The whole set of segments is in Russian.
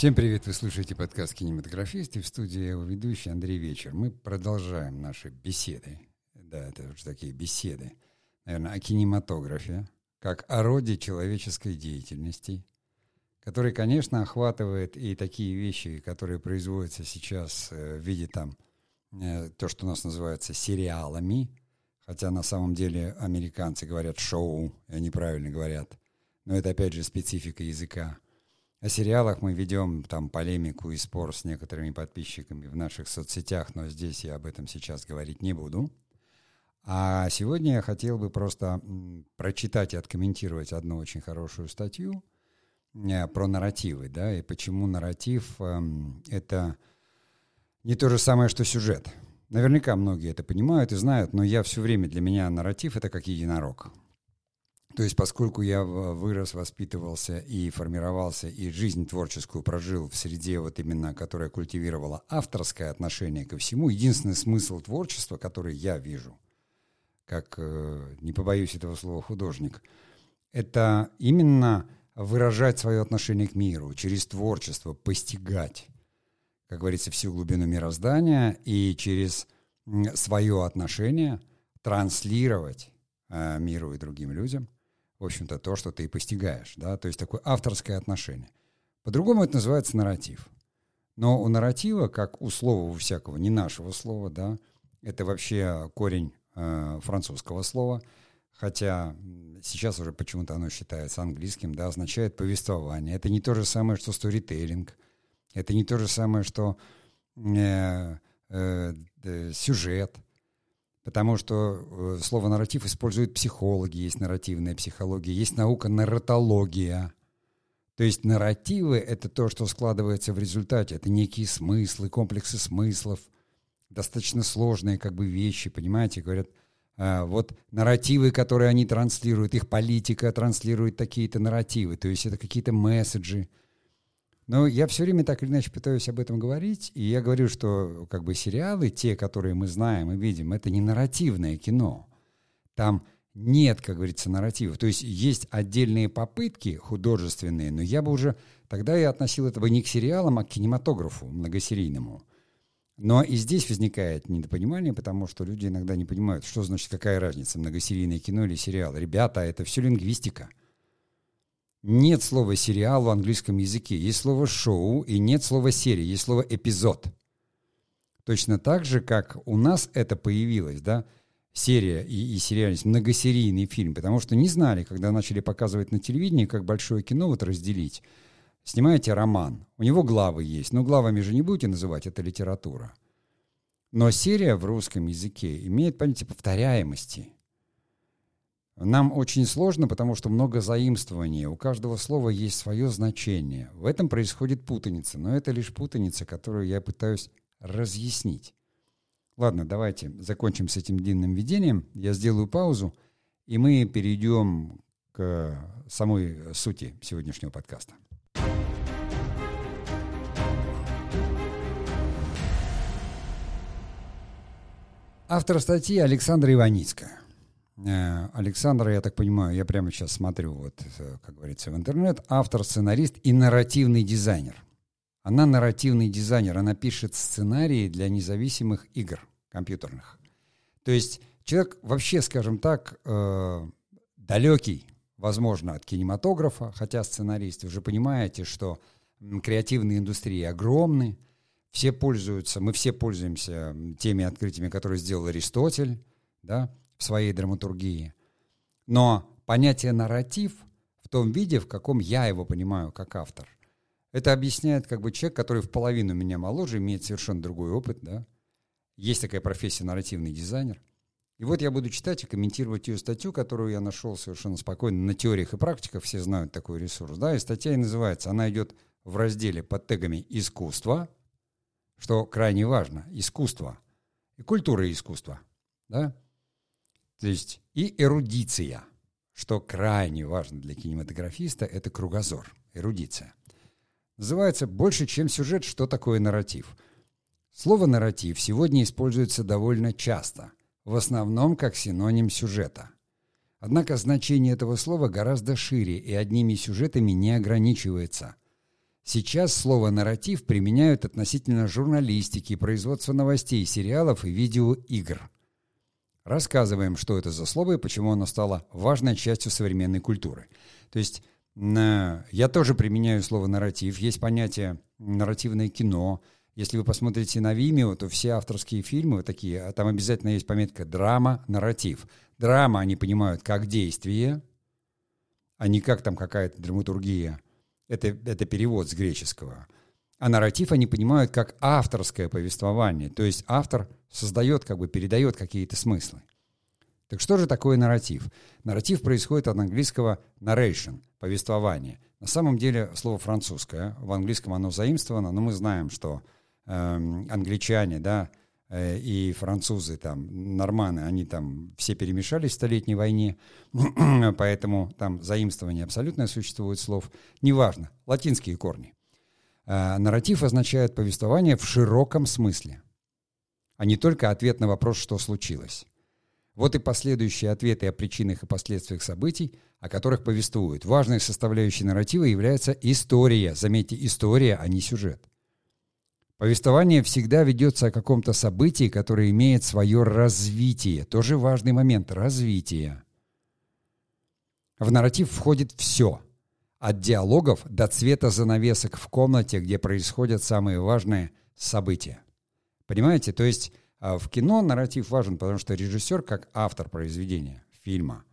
Всем привет! Вы слушаете подкаст «Кинематографисты» в студии его ведущий Андрей Вечер. Мы продолжаем наши беседы. Да, это уже такие беседы. Наверное, о кинематографе, как о роде человеческой деятельности, который, конечно, охватывает и такие вещи, которые производятся сейчас э, в виде там, э, то, что у нас называется сериалами, хотя на самом деле американцы говорят шоу, и они правильно говорят, но это опять же специфика языка – о сериалах мы ведем там полемику и спор с некоторыми подписчиками в наших соцсетях, но здесь я об этом сейчас говорить не буду. А сегодня я хотел бы просто прочитать и откомментировать одну очень хорошую статью э, про нарративы, да, и почему нарратив э, это не то же самое, что сюжет. Наверняка многие это понимают и знают, но я все время для меня нарратив это как единорог. То есть, поскольку я вырос, воспитывался и формировался, и жизнь творческую прожил в среде, вот именно, которая культивировала авторское отношение ко всему, единственный смысл творчества, который я вижу, как, э, не побоюсь этого слова, художник, это именно выражать свое отношение к миру, через творчество постигать, как говорится, всю глубину мироздания и через свое отношение транслировать э, миру и другим людям – в общем-то, то, что ты постигаешь, да, то есть такое авторское отношение. По-другому это называется нарратив. Но у нарратива, как у слова у всякого, не нашего слова, да, это вообще корень э, французского слова, хотя сейчас уже почему-то оно считается английским, да, означает повествование. Это не то же самое, что сторителлинг, это не то же самое, что э, э, сюжет – Потому что э, слово нарратив используют психологи, есть нарративная психология, есть наука нарратология. То есть нарративы — это то, что складывается в результате. Это некие смыслы, комплексы смыслов, достаточно сложные как бы вещи, понимаете, говорят, а, вот нарративы, которые они транслируют, их политика транслирует такие-то нарративы, то есть это какие-то месседжи, но я все время так или иначе пытаюсь об этом говорить, и я говорю, что как бы сериалы, те, которые мы знаем и видим, это не нарративное кино. Там нет, как говорится, нарративов. То есть есть отдельные попытки художественные, но я бы уже... Тогда я относил это бы не к сериалам, а к кинематографу многосерийному. Но и здесь возникает недопонимание, потому что люди иногда не понимают, что значит, какая разница, многосерийное кино или сериал. Ребята, это все лингвистика – нет слова «сериал» в английском языке. Есть слово «шоу» и нет слова «серия», есть слово «эпизод». Точно так же, как у нас это появилось, да, серия и, и сериальность, многосерийный фильм, потому что не знали, когда начали показывать на телевидении, как большое кино вот разделить. Снимаете роман, у него главы есть, но главами же не будете называть, это литература. Но серия в русском языке имеет понятие повторяемости – нам очень сложно, потому что много заимствований. У каждого слова есть свое значение. В этом происходит путаница, но это лишь путаница, которую я пытаюсь разъяснить. Ладно, давайте закончим с этим длинным введением. Я сделаю паузу, и мы перейдем к самой сути сегодняшнего подкаста. Автор статьи Александра Иваницкая. Э, Александра, я так понимаю, я прямо сейчас смотрю, вот, э, как говорится, в интернет, автор, сценарист и нарративный дизайнер. Она нарративный дизайнер, она пишет сценарии для независимых игр компьютерных. То есть человек вообще, скажем так, э, далекий, возможно, от кинематографа, хотя сценарист, вы же понимаете, что креативные индустрии огромны, все пользуются, мы все пользуемся теми открытиями, которые сделал Аристотель, да, в своей драматургии. Но понятие нарратив в том виде, в каком я его понимаю как автор, это объясняет как бы человек, который в половину меня моложе, имеет совершенно другой опыт, да. Есть такая профессия нарративный дизайнер. И вот я буду читать и комментировать ее статью, которую я нашел совершенно спокойно на теориях и практиках, все знают такой ресурс, да, и статья и называется, она идет в разделе под тегами «Искусство», что крайне важно, искусство и культура искусства, да, то есть и эрудиция, что крайне важно для кинематографиста, это кругозор, эрудиция. Называется «Больше, чем сюжет. Что такое нарратив?» Слово «нарратив» сегодня используется довольно часто, в основном как синоним сюжета. Однако значение этого слова гораздо шире и одними сюжетами не ограничивается. Сейчас слово «нарратив» применяют относительно журналистики, производства новостей, сериалов и видеоигр. Рассказываем, что это за слово и почему оно стало важной частью современной культуры. То есть я тоже применяю слово «нарратив». Есть понятие «нарративное кино». Если вы посмотрите на Vimeo, то все авторские фильмы такие, а там обязательно есть пометка «драма», «нарратив». Драма они понимают как действие, а не как там какая-то драматургия. Это, это перевод с греческого. А нарратив они понимают как авторское повествование. То есть автор создает, как бы передает какие-то смыслы. Так что же такое нарратив? Нарратив происходит от английского narration – повествование. На самом деле слово французское, в английском оно заимствовано, но мы знаем, что э, англичане, да, э, и французы, там, норманы, они там все перемешались в Столетней войне, поэтому там заимствование абсолютное существует слов. Неважно, латинские корни. Э, нарратив означает повествование в широком смысле, а не только ответ на вопрос, что случилось. Вот и последующие ответы о причинах и последствиях событий, о которых повествуют. Важной составляющей нарратива является история. Заметьте, история, а не сюжет. Повествование всегда ведется о каком-то событии, которое имеет свое развитие. Тоже важный момент – развитие. В нарратив входит все. От диалогов до цвета занавесок в комнате, где происходят самые важные события. Понимаете? То есть а в кино нарратив важен, потому что режиссер, как автор произведения, фильма,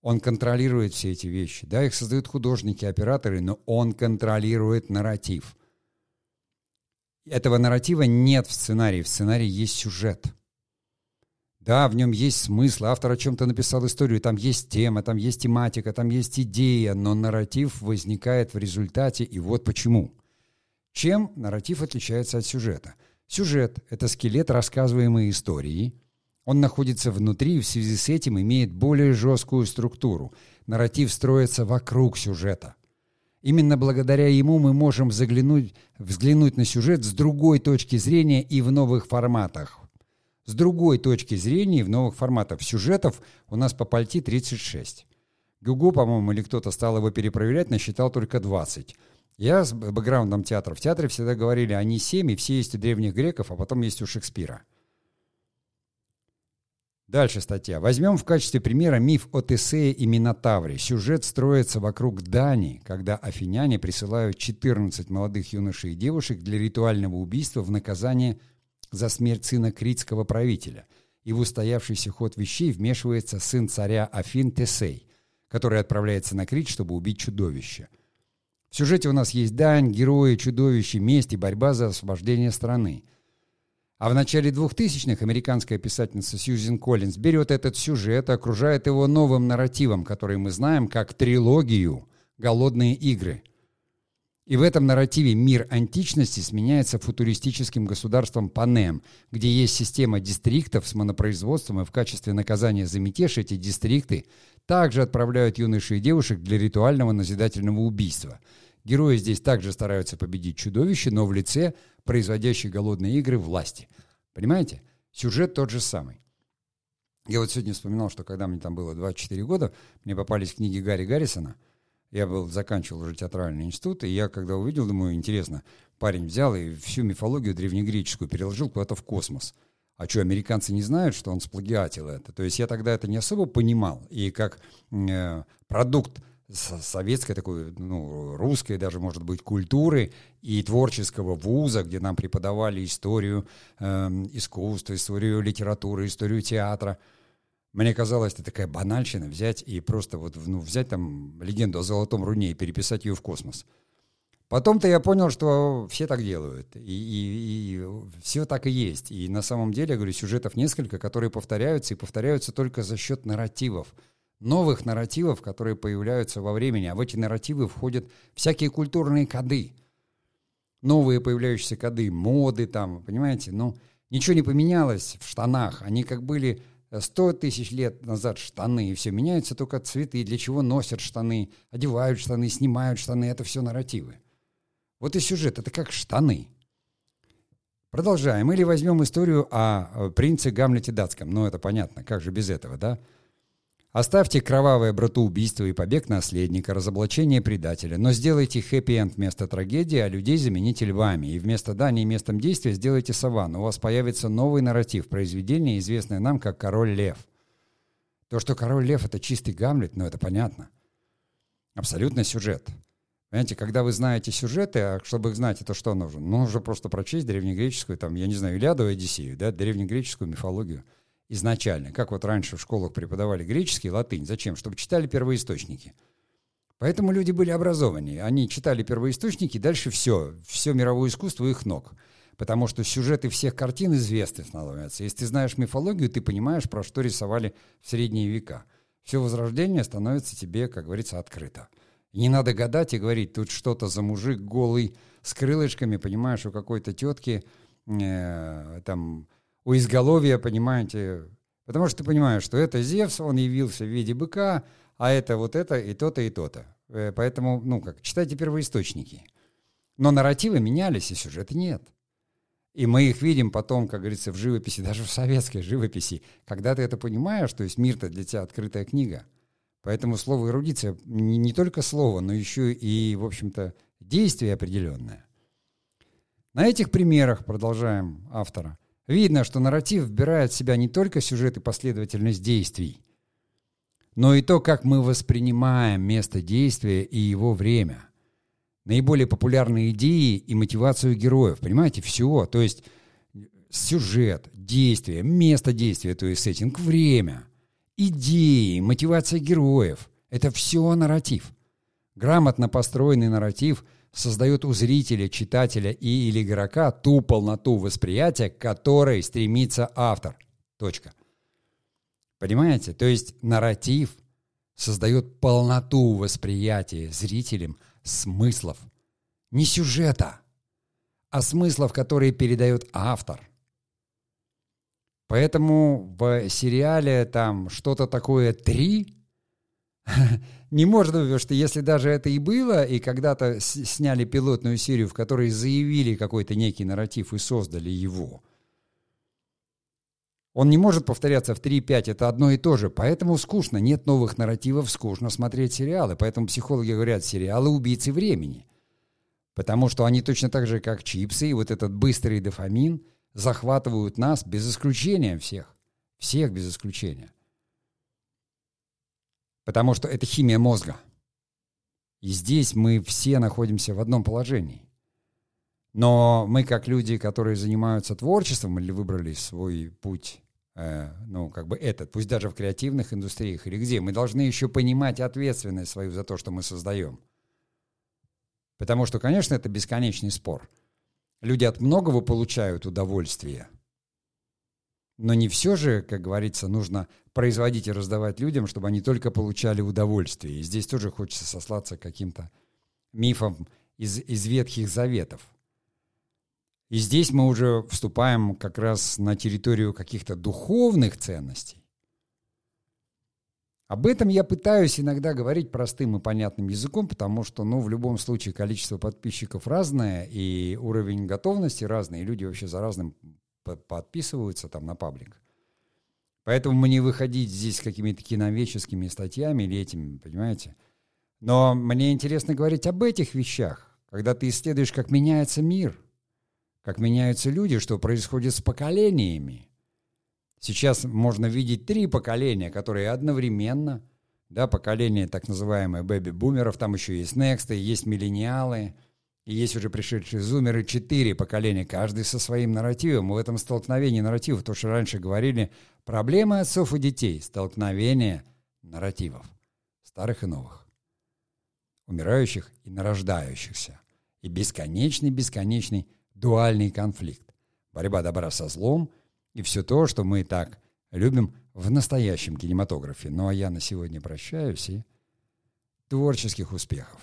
он контролирует все эти вещи. Да, их создают художники, операторы, но он контролирует нарратив. Этого нарратива нет в сценарии. В сценарии есть сюжет. Да, в нем есть смысл. Автор о чем-то написал историю. Там есть тема, там есть тематика, там есть идея. Но нарратив возникает в результате. И вот почему. Чем нарратив отличается от сюжета – Сюжет — это скелет рассказываемой истории. Он находится внутри и в связи с этим имеет более жесткую структуру. Нарратив строится вокруг сюжета. Именно благодаря ему мы можем заглянуть, взглянуть на сюжет с другой точки зрения и в новых форматах. С другой точки зрения и в новых форматах. Сюжетов у нас по пальти 36. Гугу, по-моему, или кто-то стал его перепроверять, насчитал только 20. Я с бэкграундом театра. В театре всегда говорили, они семь, и все есть у древних греков, а потом есть у Шекспира. Дальше статья. Возьмем в качестве примера миф о Тесее и Минотавре. Сюжет строится вокруг Дани, когда афиняне присылают 14 молодых юношей и девушек для ритуального убийства в наказание за смерть сына критского правителя. И в устоявшийся ход вещей вмешивается сын царя Афин Тесей, который отправляется на Крит, чтобы убить чудовище – в сюжете у нас есть дань, герои, чудовища, месть и борьба за освобождение страны. А в начале 2000-х американская писательница Сьюзен Коллинз берет этот сюжет и окружает его новым нарративом, который мы знаем как трилогию «Голодные игры». И в этом нарративе мир античности сменяется футуристическим государством Панем, где есть система дистриктов с монопроизводством, и в качестве наказания за мятеж эти дистрикты также отправляют юношей и девушек для ритуального назидательного убийства – Герои здесь также стараются победить чудовище, но в лице производящей голодные игры власти. Понимаете? Сюжет тот же самый. Я вот сегодня вспоминал, что когда мне там было 24 года, мне попались книги Гарри Гаррисона. Я был, заканчивал уже театральный институт, и я когда увидел, думаю, интересно, парень взял и всю мифологию древнегреческую переложил куда-то в космос. А что, американцы не знают, что он сплагиатил это? То есть я тогда это не особо понимал. И как э, продукт советской такой, ну, русской даже, может быть, культуры и творческого вуза, где нам преподавали историю э, искусства, историю литературы, историю театра. Мне казалось, это такая банальщина взять и просто вот, ну, взять там легенду о Золотом Руне и переписать ее в космос. Потом-то я понял, что все так делают, и, и, и все так и есть. И на самом деле, я говорю, сюжетов несколько, которые повторяются, и повторяются только за счет нарративов – новых нарративов, которые появляются во времени, а в эти нарративы входят всякие культурные коды. Новые появляющиеся коды, моды там, понимаете? Ну, ничего не поменялось в штанах. Они как были 100 тысяч лет назад штаны, и все меняются только цветы, для чего носят штаны, одевают штаны, снимают штаны, это все нарративы. Вот и сюжет, это как штаны. Продолжаем. Или возьмем историю о принце Гамлете датском. Ну, это понятно, как же без этого, да? Оставьте кровавое братоубийство и побег наследника, разоблачение предателя, но сделайте хэппи-энд вместо трагедии, а людей замените львами. И вместо Дании местом действия сделайте саванну. У вас появится новый нарратив произведения, известное нам как «Король лев». То, что «Король лев» — это чистый Гамлет, ну это понятно. Абсолютно сюжет. Понимаете, когда вы знаете сюжеты, а чтобы их знать, это что нужно? Ну, нужно просто прочесть древнегреческую, там, я не знаю, Илиаду и Одиссею, да, древнегреческую мифологию — изначально. Как вот раньше в школах преподавали греческий, латынь. Зачем? Чтобы читали первоисточники. Поэтому люди были образованнее. Они читали первоисточники, дальше все. Все мировое искусство их ног. Потому что сюжеты всех картин известны становятся. Если ты знаешь мифологию, ты понимаешь, про что рисовали в средние века. Все возрождение становится тебе, как говорится, открыто. Не надо гадать и говорить, тут что-то за мужик голый, с крылышками, понимаешь, у какой-то тетки э, там у изголовья, понимаете, потому что ты понимаешь, что это Зевс, он явился в виде быка, а это вот это и то-то, и то-то. Э, поэтому, ну как, читайте первоисточники. Но нарративы менялись, и сюжеты нет. И мы их видим потом, как говорится, в живописи, даже в советской живописи. Когда ты это понимаешь, то есть мир-то для тебя открытая книга. Поэтому слово эрудиция не, не только слово, но еще и, в общем-то, действие определенное. На этих примерах, продолжаем автора, Видно, что нарратив вбирает в себя не только сюжет и последовательность действий, но и то, как мы воспринимаем место действия и его время. Наиболее популярные идеи и мотивацию героев. Понимаете, все. То есть сюжет, действие, место действия, то есть сеттинг, время, идеи, мотивация героев. Это все нарратив. Грамотно построенный нарратив – создает у зрителя, читателя и или игрока ту полноту восприятия, к которой стремится автор. Точка. Понимаете? То есть нарратив создает полноту восприятия зрителям смыслов. Не сюжета, а смыслов, которые передает автор. Поэтому в сериале там что-то такое три не может быть, потому что если даже это и было, и когда-то сняли пилотную серию, в которой заявили какой-то некий нарратив и создали его, он не может повторяться в 3-5, это одно и то же. Поэтому скучно, нет новых нарративов, скучно смотреть сериалы. Поэтому психологи говорят, сериалы убийцы времени. Потому что они точно так же, как чипсы и вот этот быстрый дофамин, захватывают нас без исключения всех. Всех без исключения. Потому что это химия мозга. И здесь мы все находимся в одном положении. Но мы, как люди, которые занимаются творчеством или выбрали свой путь, э, ну, как бы этот, пусть даже в креативных индустриях или где, мы должны еще понимать ответственность свою за то, что мы создаем. Потому что, конечно, это бесконечный спор. Люди от многого получают удовольствие – но не все же, как говорится, нужно производить и раздавать людям, чтобы они только получали удовольствие. И здесь тоже хочется сослаться каким-то мифом из, из Ветхих Заветов. И здесь мы уже вступаем как раз на территорию каких-то духовных ценностей. Об этом я пытаюсь иногда говорить простым и понятным языком, потому что, ну, в любом случае количество подписчиков разное, и уровень готовности разный, и люди вообще за разным подписываются там на паблик. Поэтому мне выходить здесь какими-то киновеческими статьями или этими, понимаете? Но мне интересно говорить об этих вещах, когда ты исследуешь, как меняется мир, как меняются люди, что происходит с поколениями. Сейчас можно видеть три поколения, которые одновременно, да, поколение так называемое бэби-бумеров, там еще есть нексты, есть миллениалы – и есть уже пришедшие зумеры, четыре поколения, каждый со своим нарративом. В этом столкновении нарративов, то, что раньше говорили, проблемы отцов и детей, столкновение нарративов, старых и новых, умирающих и нарождающихся. И бесконечный-бесконечный дуальный конфликт. Борьба добра со злом и все то, что мы так любим в настоящем кинематографе. Ну а я на сегодня прощаюсь и творческих успехов.